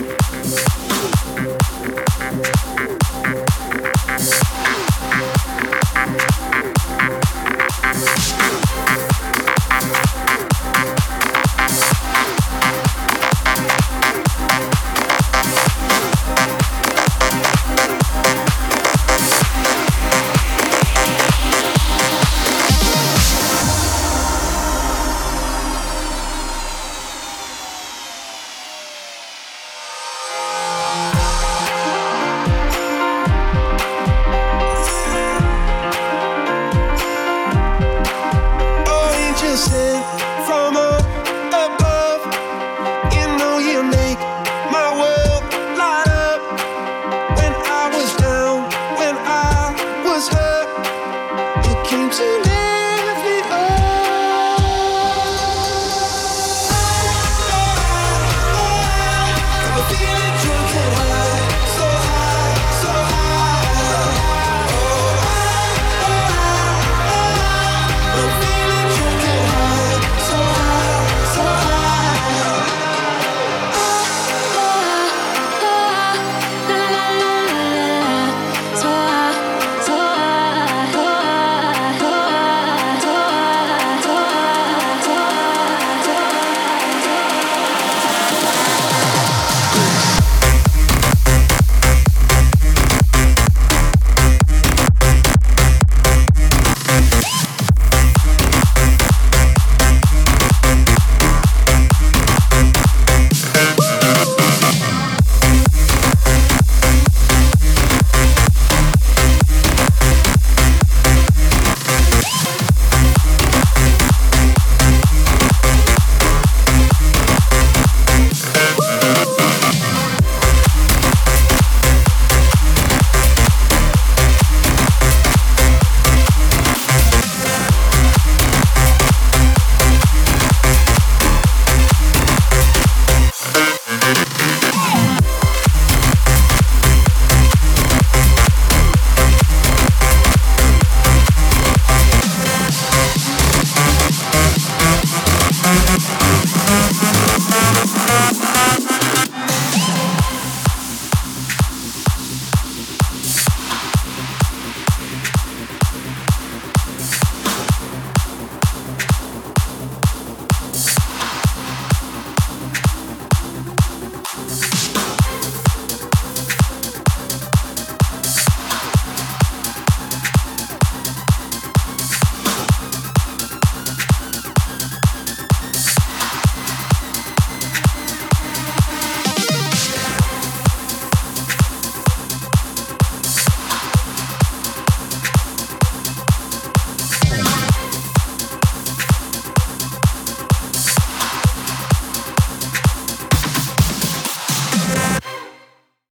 Thank you. missing from a